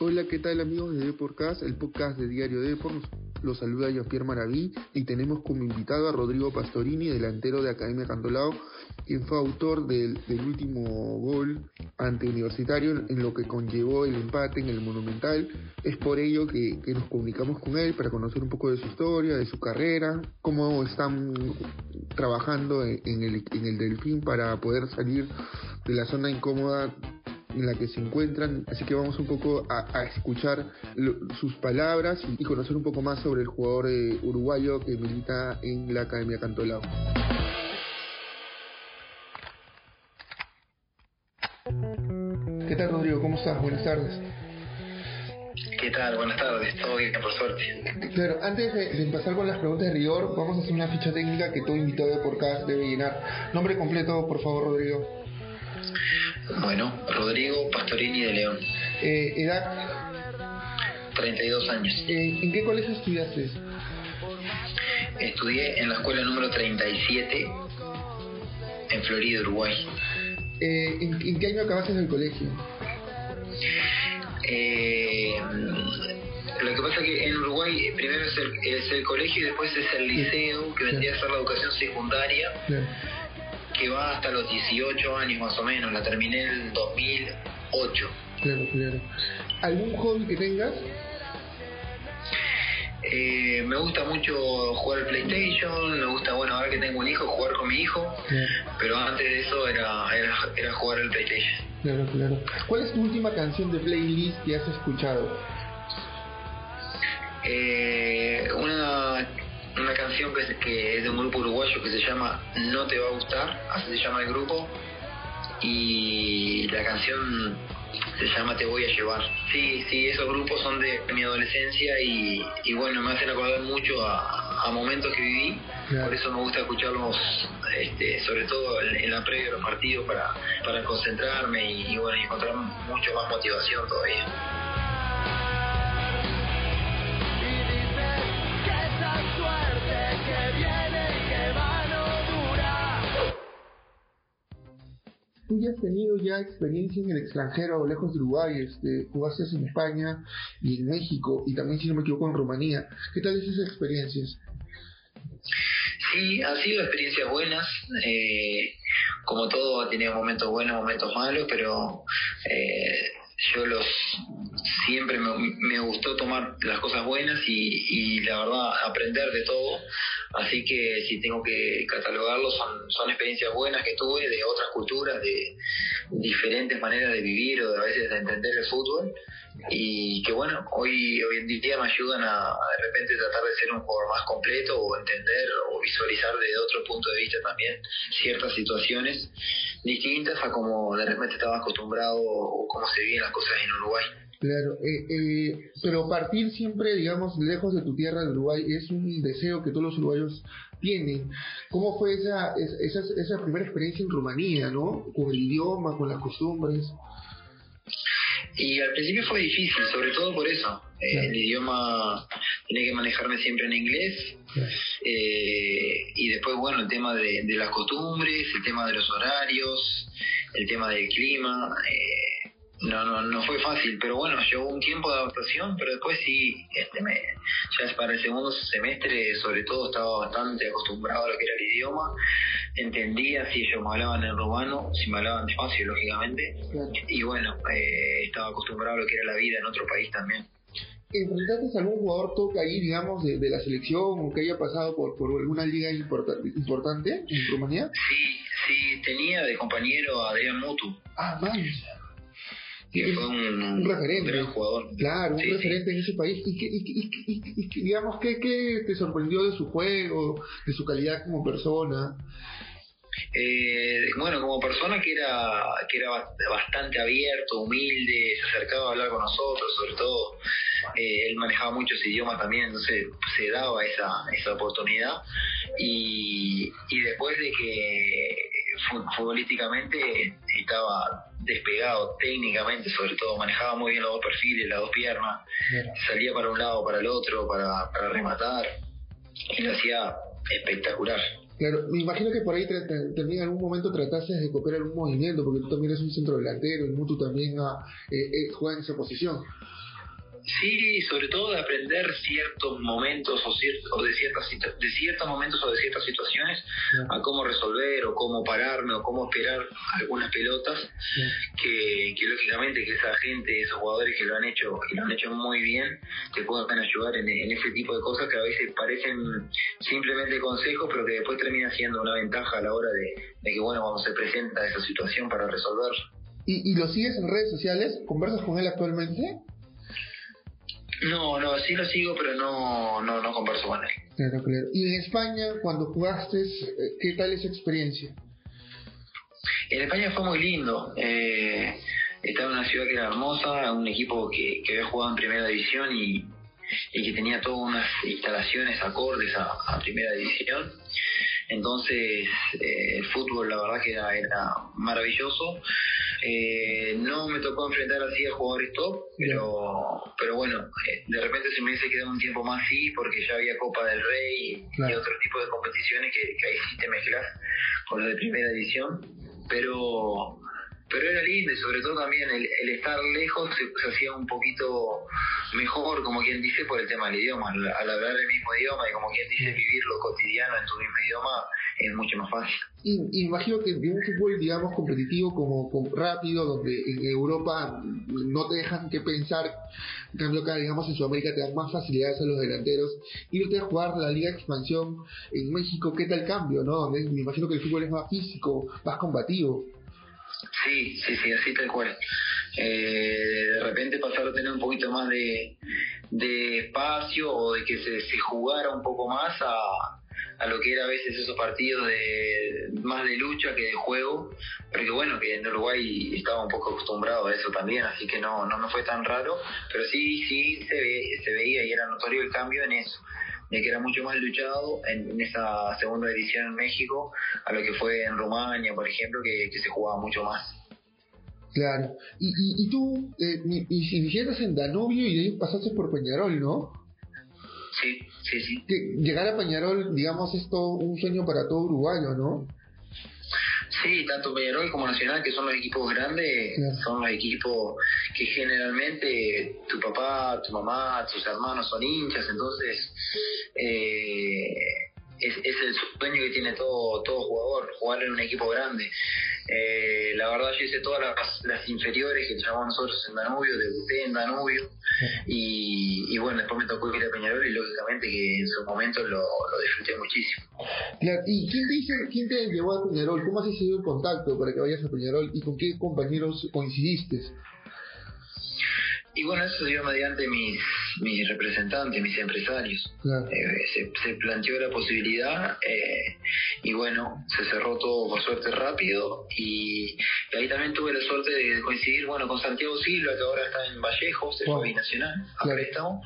Hola, ¿qué tal amigos de Deporcast, el podcast de Diario Depor? Los saluda Jean-Pierre Maraví y tenemos como invitado a Rodrigo Pastorini, delantero de Academia Cantolao, quien fue autor del, último gol ante Universitario en lo que conllevó el empate en el Monumental. Es por ello que, nos comunicamos con él para conocer un poco de su historia, de su carrera, cómo están trabajando en el, en el Delfín para poder salir de la zona incómoda en la que se encuentran, así que vamos un poco a, escuchar sus palabras y, conocer un poco más sobre el jugador eh, uruguayo que milita en la Academia Cantolao. ¿Qué tal Rodrigo? ¿Cómo estás? Buenas tardes. ¿Qué tal? Buenas tardes, todo bien, por suerte. Claro, antes de, empezar con las preguntas de rigor, vamos a hacer una ficha técnica que todo invitado de por podcast debe llenar. Nombre completo, por favor, Rodrigo. Bueno, Rodrigo Pastorini de León. Eh, ¿Edad? 32 años. Eh, ¿En qué colegio estudiaste? Estudié en la escuela número 37 en Florida, Uruguay. Eh, ¿en, qué año acabaste el colegio? lo que pasa es que en Uruguay primero es el, colegio y después es el liceo, que vendría a ser la educación secundaria que va hasta los 18 años más o menos, la terminé en el 2008. Claro, claro. ¿Algún hobby que tengas? Eh, me gusta mucho jugar al PlayStation, me gusta, bueno, ahora que tengo un hijo, jugar con mi hijo, pero antes de eso era, era, era jugar al PlayStation. Claro, claro. ¿Cuál es tu última canción de playlist que has escuchado? Eh, una una canción que es, de un grupo uruguayo que se llama No te va a gustar, así se llama el grupo, y la canción se llama Te voy a llevar. Sí, sí, esos grupos son de mi adolescencia y, y bueno, me hacen acordar mucho a, a momentos que viví, por eso me gusta escucharlos, este, sobre todo en, la previa de los partidos para, para concentrarme y, y bueno, y encontrar mucho más motivación todavía. Tú ya has tenido ya experiencia en el extranjero, lejos de Uruguay, este, jugaste en España y en México y también, si no me equivoco, en Rumanía. ¿Qué tal esas experiencias? Sí, han sido experiencias buenas. Eh, como todo, ha tenido momentos buenos, momentos malos, pero eh, yo los siempre me, gustó tomar las cosas buenas y, la verdad aprender de todo así que si tengo que catalogarlo son, son experiencias buenas que tuve de otras culturas de diferentes maneras de vivir o de a veces de entender el fútbol y que bueno hoy hoy en día me ayudan a, de repente tratar de ser un jugador más completo o entender o visualizar desde otro punto de vista también ciertas situaciones distintas a como de repente estaba acostumbrado o cómo se viven las cosas en Uruguay. Claro, eh, eh, pero partir siempre, digamos, lejos de tu tierra de Uruguay es un deseo que todos los uruguayos tienen. ¿Cómo fue esa, esa, esa primera experiencia en Rumanía, no? Con el idioma, con las costumbres. Y al principio fue difícil, sobre todo por eso. Eh, el idioma tenía que manejarme siempre en inglés. Eh, y después, bueno, el tema de, las costumbres, el tema de los horarios, el tema del clima. Eh, no, no, no fue fácil, pero bueno, llevó un tiempo de adaptación, pero después sí, este me, ya para el segundo semestre sobre todo estaba bastante acostumbrado a lo que era el idioma, entendía si ellos me hablaban en rumano, si me hablaban despacio, lógicamente, y bueno, eh, estaba acostumbrado a lo que era la vida en otro país también. ¿Enfrentaste a algún jugador toca ahí, digamos, de, la selección o que haya pasado por, por alguna liga importante en Rumanía? Sí, sí, tenía de compañero a Adrián Mutu. Ah, vaya que fue un, referente, jugador. Claro, un referente en ese país. ¿Y, que, digamos, ¿qué, ¿qué te sorprendió de su juego, de su calidad como persona? Eh, bueno, como persona que era que era bastante abierto, humilde, se acercaba a hablar con nosotros, sobre todo eh, él manejaba muchos idiomas también, entonces se daba esa, esa oportunidad y, y después de que futbolísticamente estaba despegado técnicamente, sobre todo manejaba muy bien los dos perfiles, las dos piernas, salía para un lado, para el otro, para, para rematar, y lo hacía espectacular. Claro, me imagino que por ahí también en algún momento trataste de copiar algún movimiento, porque tú también eres un centro delantero, y Mutu también ah, eh, eh, juega en esa posición. Sí, sobre todo de aprender ciertos momentos o, o de ciertas de ciertos momentos o de ciertas situaciones a cómo resolver o cómo pararme o cómo esperar algunas pelotas que, que, lógicamente que esa gente, esos jugadores que lo han hecho y lo han hecho muy bien te puedan ayudar en, ese tipo de cosas que a veces parecen simplemente consejos pero que después termina siendo una ventaja a la hora de, de que bueno cuando se presenta esa situación para resolver. ¿Y, ¿Y lo sigues en redes sociales? ¿Conversas con él actualmente? No, no, sí lo sigo, pero no, no, no converso con él. Claro, claro. ¿Y en España, cuando jugaste, eh, qué tal esa experiencia? En España fue muy lindo. Eh, estaba en una ciudad que era hermosa, un equipo que, que había jugado en primera división y, y que tenía todas unas instalaciones acordes a, primera división. Entonces, eh, el fútbol, la verdad que era, era maravilloso. Eh, no me tocó enfrentar así a jugadores top, pero pero bueno, eh, de repente se me hubiese quedado un tiempo más sí, porque ya había Copa del Rey y, otro tipo de competiciones que, que ahí sí te mezclas con los de primera edición. Pero pero era lindo y sobre todo también el, estar lejos se, hacía un poquito mejor, como quien dice, por el tema del idioma. Al, hablar el mismo idioma y como quien dice vivir lo cotidiano en tu mismo idioma es mucho más fácil. Y, imagino que en un fútbol, digamos, competitivo, como, rápido, donde en Europa no te dejan que pensar, en cambio acá, digamos, en Sudamérica te dan más facilidades a los delanteros, irte a jugar la Liga de Expansión en México, ¿qué tal cambio, no? Me imagino que el fútbol es más físico, más combativo. Sí, sí, sí, así tal cual. Eh, de repente pasar a tener un poquito más de, de espacio o de que se, se jugara un poco más a, a lo que era a veces esos partidos de más de lucha que de juego, porque bueno, que en Uruguay estaba un poco acostumbrado a eso también, así que no, no me fue tan raro, pero sí, sí se, ve, se veía y era notorio el cambio en eso de que era mucho más luchado en, esa segunda edición en México a lo que fue en Rumania, por ejemplo, que, se jugaba mucho más. Claro. Y, y, y tú eh, iniciaste en Danubio y de ahí pasaste por Peñarol, ¿no? Sí, sí, sí. Que llegar a Peñarol, digamos, es todo un sueño para todo uruguayo, ¿no? Sí, tanto Peñarol como Nacional, que son los equipos grandes, son los equipos que generalmente tu papá, tu mamá, tus hermanos son hinchas, entonces eh, es, es el sueño que tiene todo, todo jugador, jugar en un equipo grande. Eh, la verdad yo hice todas las, inferiores que llamamos nosotros en Danubio, debuté en Danubio y, y, bueno, después me tocó ir a Peñarol y lógicamente que en su momento lo, lo disfruté muchísimo. Claro, ¿y quién te, dice, quién te llevó a Peñarol? ¿Cómo has sido el contacto para que vayas a Peñarol y con qué compañeros coincidiste? Y bueno, eso dio mediante mis, mis representantes, mis empresarios. Eh, se, planteó la posibilidad eh, y bueno, se cerró todo por suerte rápido. Y, ahí también tuve la suerte de coincidir bueno con Santiago Silva, que ahora está en Vallejo, se fue binacional, a préstamo.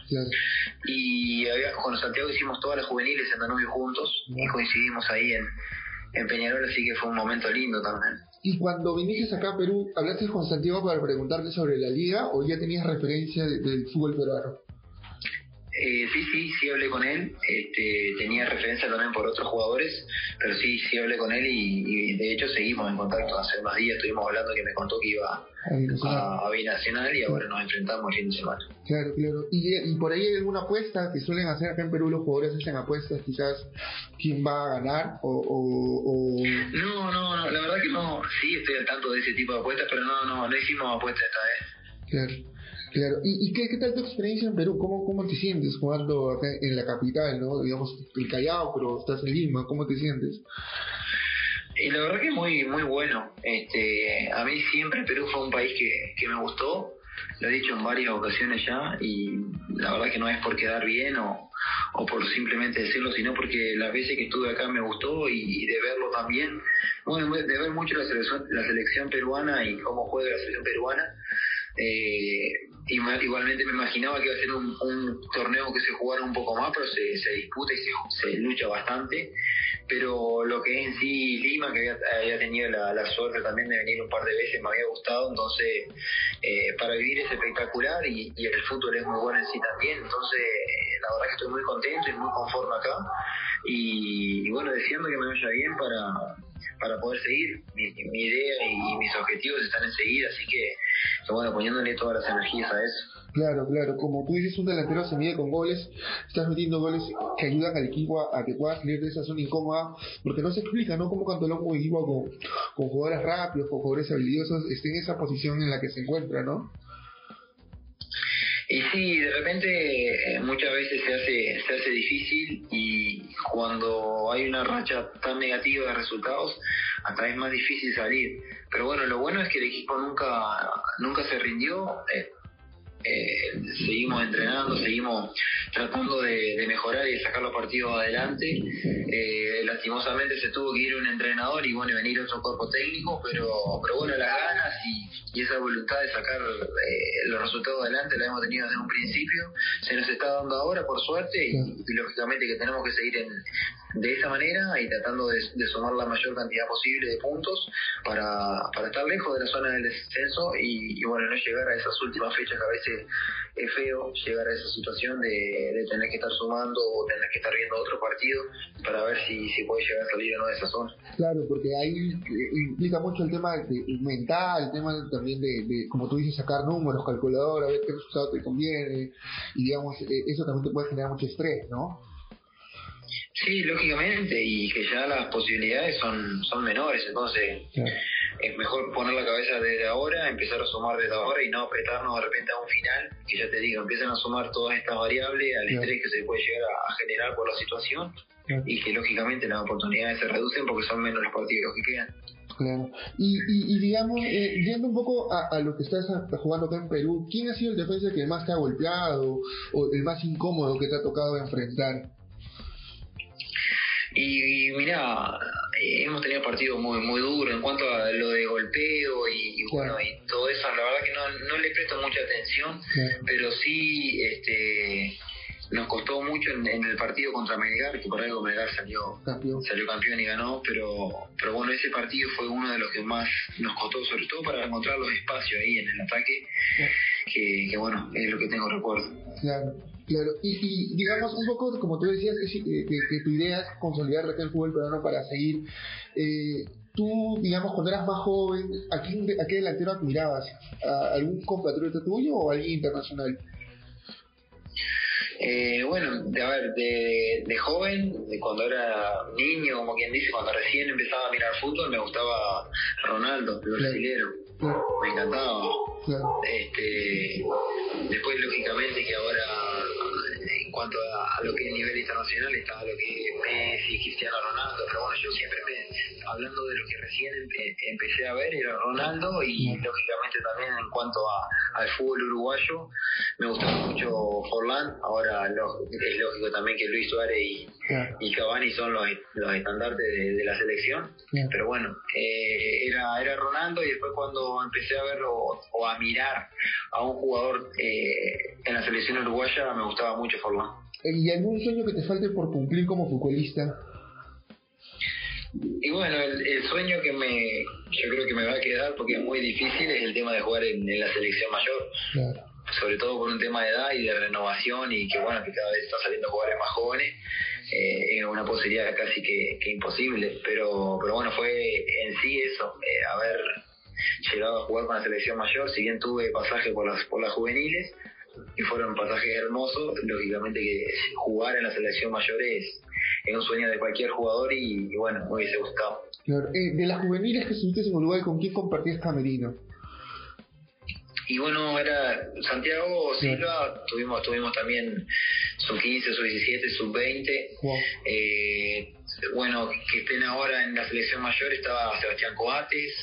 Y había, con Santiago hicimos todas las juveniles en Danubio juntos y coincidimos ahí en, en Peñarol, así que fue un momento lindo también. Y cuando viniste acá a Perú, ¿hablaste con Santiago para preguntarte sobre la liga o ya tenías referencia del fútbol peruano? Eh, sí, sí, sí hablé con él. Este, tenía referencia también por otros jugadores, pero sí, sí hablé con él y, de hecho seguimos en contacto. Hace unos días estuvimos hablando que me contó que iba a, Binacional y ahora nos enfrentamos el fin de semana. Claro, claro. ¿Y, ¿Y por ahí hay alguna apuesta que suelen hacer acá en Perú los jugadores hacen apuestas quizás quién va a ganar o, o, No, no, no, la verdad que no. Sí estoy al tanto de ese tipo de apuestas, pero no, no, no hicimos apuestas esta vez. Claro. Claro, ¿y, y qué, qué, tal tu experiencia en Perú? ¿Cómo, ¿Cómo te sientes jugando acá en la capital, no? Digamos, el pero estás en Lima, ¿cómo te sientes? Y la verdad que muy muy bueno. Este, a mí siempre Perú fue un país que, que me gustó, lo he dicho en varias ocasiones ya, y la verdad que no es por quedar bien o, o por simplemente decirlo, sino porque las veces que estuve acá me gustó y, de verlo también, bueno, de ver mucho la selección, la selección peruana y cómo juega la selección peruana. Eh, igualmente me imaginaba que iba a ser un, torneo que se jugara un poco más, pero se, se disputa y se, se, lucha bastante. Pero lo que es en sí Lima, que había, tenido la, suerte también de venir un par de veces, me había gustado. Entonces, eh, para vivir es espectacular y, el fútbol es muy bueno en sí también. Entonces, la verdad que estoy muy contento y muy conforme acá. Y, y bueno, deseando que me vaya bien para, para poder seguir. Mi, mi idea y mis objetivos están en seguir, así que bueno, poniéndole todas las energías a eso. Claro, claro, como tú dices, un delantero se mide con goles, estás metiendo goles que ayudan al equipo a, que pueda salir de esa zona incómoda, porque no se explica, ¿no? Como cuando el equipo con, con jugadores rápidos, con jugadores habilidosos, esté en esa posición en la que se encuentra, ¿no? Y sí, de repente eh, muchas veces se hace, se hace difícil y cuando hay una racha tan negativa de resultados, hasta es más difícil salir. Pero bueno, lo bueno es que el equipo nunca, nunca se rindió. Eh, eh, seguimos entrenando, seguimos tratando de, mejorar y de sacar los partidos adelante. Eh, lastimosamente se tuvo que ir un entrenador y bueno, venir otro cuerpo técnico, pero, pero bueno, las ganas y, esa voluntad de sacar eh, los resultados adelante la hemos tenido desde un principio. Se nos está dando ahora, por suerte, y, y lógicamente que tenemos que seguir en, de esa manera y tratando de, sumar la mayor cantidad posible de puntos para, para estar lejos de la zona del descenso y, bueno, no llegar a esas últimas fechas que a veces es feo llegar a esa situación de, tener que estar sumando o tener que estar viendo otro partido para ver si, si puede llegar a salir o no de esa zona. Claro, porque ahí implica mucho el tema mental, el tema también de, como tú dices, sacar números, calculadora, ver qué resultado te conviene y digamos, eh, eso también te puede generar mucho estrés, ¿no? Sí, lógicamente, y que ya las posibilidades son, son menores, entonces es mejor poner la cabeza desde ahora, empezar a sumar desde ahora y no apretarnos de repente a un final, que ya te digo, empiezan a sumar todas estas variables al estrés que se puede llegar a, generar por la situación y que lógicamente las oportunidades se reducen porque son menos los partidos que quedan. Claro. Y, y, digamos, eh, yendo un poco a, lo que estás jugando acá en Perú, ¿quién ha sido el defensa que más te ha golpeado o el más incómodo que te ha tocado enfrentar? Y, mira, eh, hemos tenido partidos muy muy duros en cuanto a lo de golpeo y, bueno y todo eso. La verdad que no, no le presto mucha atención, pero sí este nos costó mucho en, el partido contra Melgar, que por algo Melgar salió campeón. salió campeón y ganó, pero pero bueno, ese partido fue uno de los que más nos costó, sobre todo para encontrar los espacios ahí en el ataque, que, que bueno, es lo que tengo recuerdo. Claro. Claro, y, digamos un poco, como tú decías, que, que, tu idea es consolidar el fútbol peruano para seguir. Eh, tú, digamos, cuando eras más joven, ¿a, quién, a qué delantero admirabas? ¿A algún compatriota tuyo o a alguien internacional? Eh, bueno, de, a ver, de, de joven, de cuando era niño, como quien dice, cuando recién empezaba a mirar fútbol, me gustaba Ronaldo, el brasileño. Me encantaba. Este, después, lógicamente, que ahora cuanto a, lo que es nivel internacional está lo que es Messi, Cristiano Ronaldo, pero bueno, yo siempre hablando de lo que recién empecé a ver era Ronaldo y lógicamente también en cuanto a, al fútbol uruguayo me gustaba mucho Forlán, ahora es lógico también que Luis Suárez y, y Cavani son los, los estandartes de, la selección, pero bueno, eh, era, era Ronaldo y después cuando empecé a verlo o a mirar a un jugador eh, en la selección uruguaya me gustaba mucho Forlán. ¿Y algún sueño que te falte por cumplir como futbolista? Y bueno, el, sueño que me yo creo que me va a quedar porque es muy difícil es el tema de jugar en, la selección mayor. Sobre todo por un tema de edad y de renovación y que bueno, que cada vez están saliendo jugadores más jóvenes. Eh, es una posibilidad casi que, imposible, pero, pero bueno, fue en sí eso, eh, haber llegado a jugar con la selección mayor, si bien tuve pasaje por las, por las juveniles, y fueron pasajes hermosos, lógicamente que jugar en la selección mayor es, es un sueño de cualquier jugador y, bueno, me hubiese gustado. Eh, de las juveniles que estuviste en Uruguay, ¿con quién compartías camerino? Y bueno, era Santiago Silva, tuvimos, tuvimos también sub 15, sub 17, sub 20. Eh, bueno, que estén ahora en la selección mayor estaba Sebastián Coates,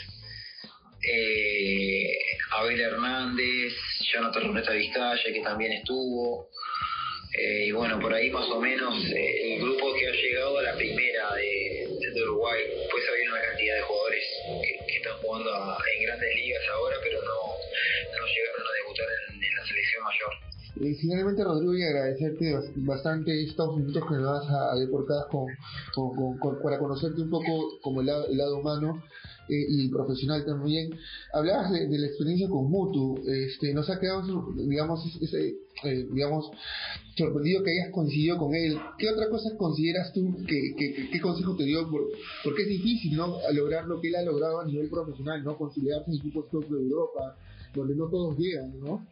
eh, Abel Hernández, Jonathan Roneta Vizcaya, que también estuvo. Eh, y bueno, por ahí más o menos eh, el grupo que ha llegado a la primera de, Uruguay, pues había una cantidad de jugadores que, están jugando en grandes ligas ahora, pero no, no llegaron a debutar en, la selección mayor. Y finalmente, Rodrigo, y agradecerte bastante estos minutos que nos das a, a con, para conocerte un poco como el lado humano eh, y profesional también. Hablabas de, la experiencia con Mutu, este, nos ha quedado, digamos, ese, eh, digamos, sorprendido que hayas coincidido con él. ¿Qué otra cosa consideras tú, que, qué consejo te dio? porque es difícil, ¿no? Lograr lo que él ha logrado a nivel profesional, ¿no? Conciliarse en equipos top de Europa, donde no todos llegan, ¿no?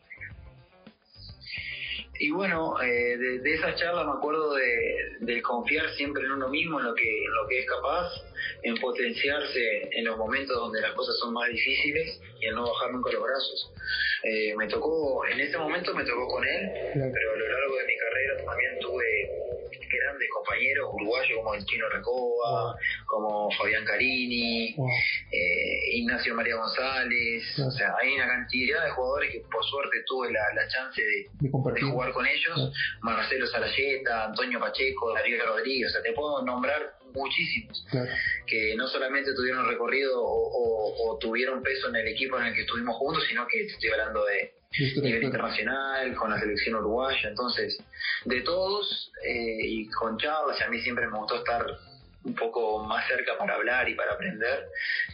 Y bueno, eh, de, de, esa charla me acuerdo de, confiar siempre en uno mismo, en lo que, en lo que es capaz, en potenciarse en los momentos donde las cosas son más difíciles y en no bajar nunca los brazos. Eh, me tocó, en ese momento me tocó con él, pero a lo largo de mi carrera también tuve grandes compañeros uruguayos como el Chino Recoba, como Fabián Carini, eh, Ignacio María González, o sea, hay una cantidad de jugadores que por suerte tuve la, chance de, jugar con ellos, Marcelo Salayeta, Antonio Pacheco, Darío Rodríguez, o sea, te puedo nombrar muchísimos, que no solamente tuvieron recorrido o, o, tuvieron peso en el equipo en el que estuvimos juntos, sino que estoy hablando de nivel internacional, con la selección uruguaya, entonces, de todos, eh, y con charlas, a mí siempre me gustó estar un poco más cerca para hablar y para aprender.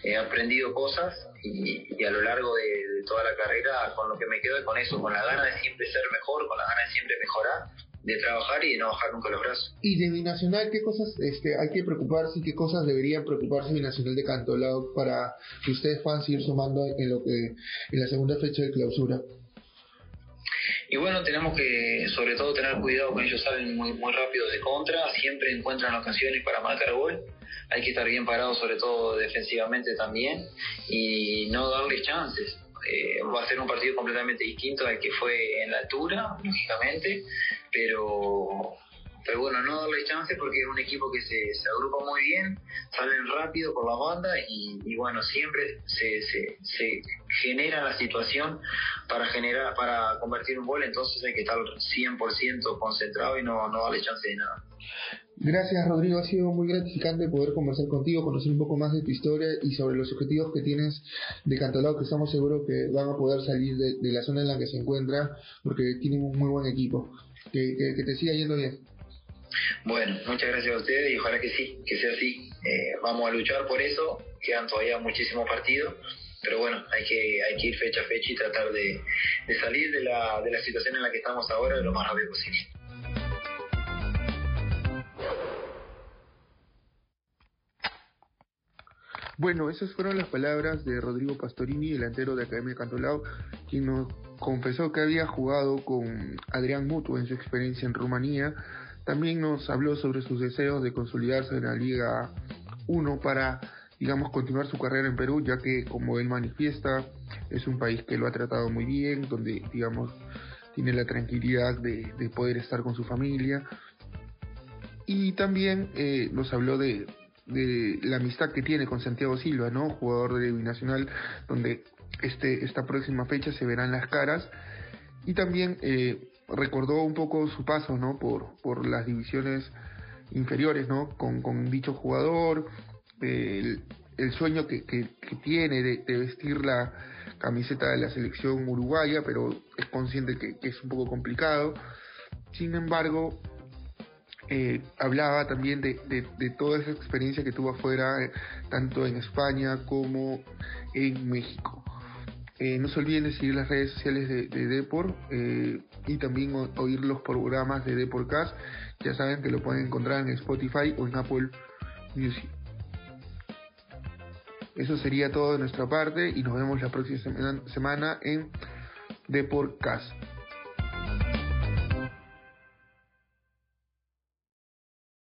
He aprendido cosas y, a lo largo de, toda la carrera con lo que me quedo es con eso, con la gana de siempre ser mejor, con la gana de siempre mejorar, de trabajar y de no bajar nunca los brazos. Y de Binacional, ¿qué cosas este, hay que preocuparse y qué cosas deberían preocuparse Binacional de Cantolao para que ustedes puedan seguir sumando en lo que en la segunda fecha de clausura? Y bueno, tenemos que sobre todo tener cuidado con ellos salen muy, muy rápido de contra, siempre encuentran ocasiones para marcar gol. Hay que estar bien parados, sobre todo defensivamente también, y no darles chances. Eh, va a ser un partido completamente distinto al que fue en la altura, lógicamente, pero pero bueno, no darle chance porque es un equipo que se, se agrupa muy bien, salen rápido por la banda y, bueno, siempre se, se, se, genera la situación para generar para convertir un gol, entonces hay que estar 100% concentrado y no, no darle chance de nada. Gracias Rodrigo, ha sido muy gratificante poder conversar contigo, conocer un poco más de tu historia y sobre los objetivos que tienes de Cantolao, que estamos seguros que van a poder salir de, la zona en la que se encuentra, porque tienen un muy buen equipo. Que, que, que te siga yendo bien. Bueno, muchas gracias a ustedes y ojalá que sí, que sea así. Eh, vamos a luchar por eso, quedan todavía muchísimos partidos, pero bueno, hay que, hay que ir fecha a fecha y tratar de, de salir de la, de la situación en la que estamos ahora lo más rápido posible. Bueno, esas fueron las palabras de Rodrigo Pastorini, delantero de Academia Cantolao, quien nos confesó que había jugado con Adrián Mutu en su experiencia en Rumanía también nos habló sobre sus deseos de consolidarse en la Liga 1 para, digamos, continuar su carrera en Perú, ya que, como él manifiesta, es un país que lo ha tratado muy bien, donde, digamos, tiene la tranquilidad de, poder estar con su familia. Y también eh, nos habló de, la amistad que tiene con Santiago Silva, ¿no? Jugador de Binacional, donde este, esta próxima fecha se verán las caras. Y también eh, recordó un poco su paso, ¿no? Por, por las divisiones inferiores, ¿no? Con, con dicho jugador, el, el sueño que, que, tiene de, vestir la camiseta de la selección uruguaya, pero es consciente que, es un poco complicado. Sin embargo, eh, hablaba también de, de, toda esa experiencia que tuvo afuera, eh, tanto en España como en México. Eh, no se olviden de seguir las redes sociales de, de Depor eh, y también oír los programas de Deporcast. Ya saben que lo pueden encontrar en Spotify o en Apple Music. Eso sería todo de nuestra parte y nos vemos la próxima semana en Deporcast.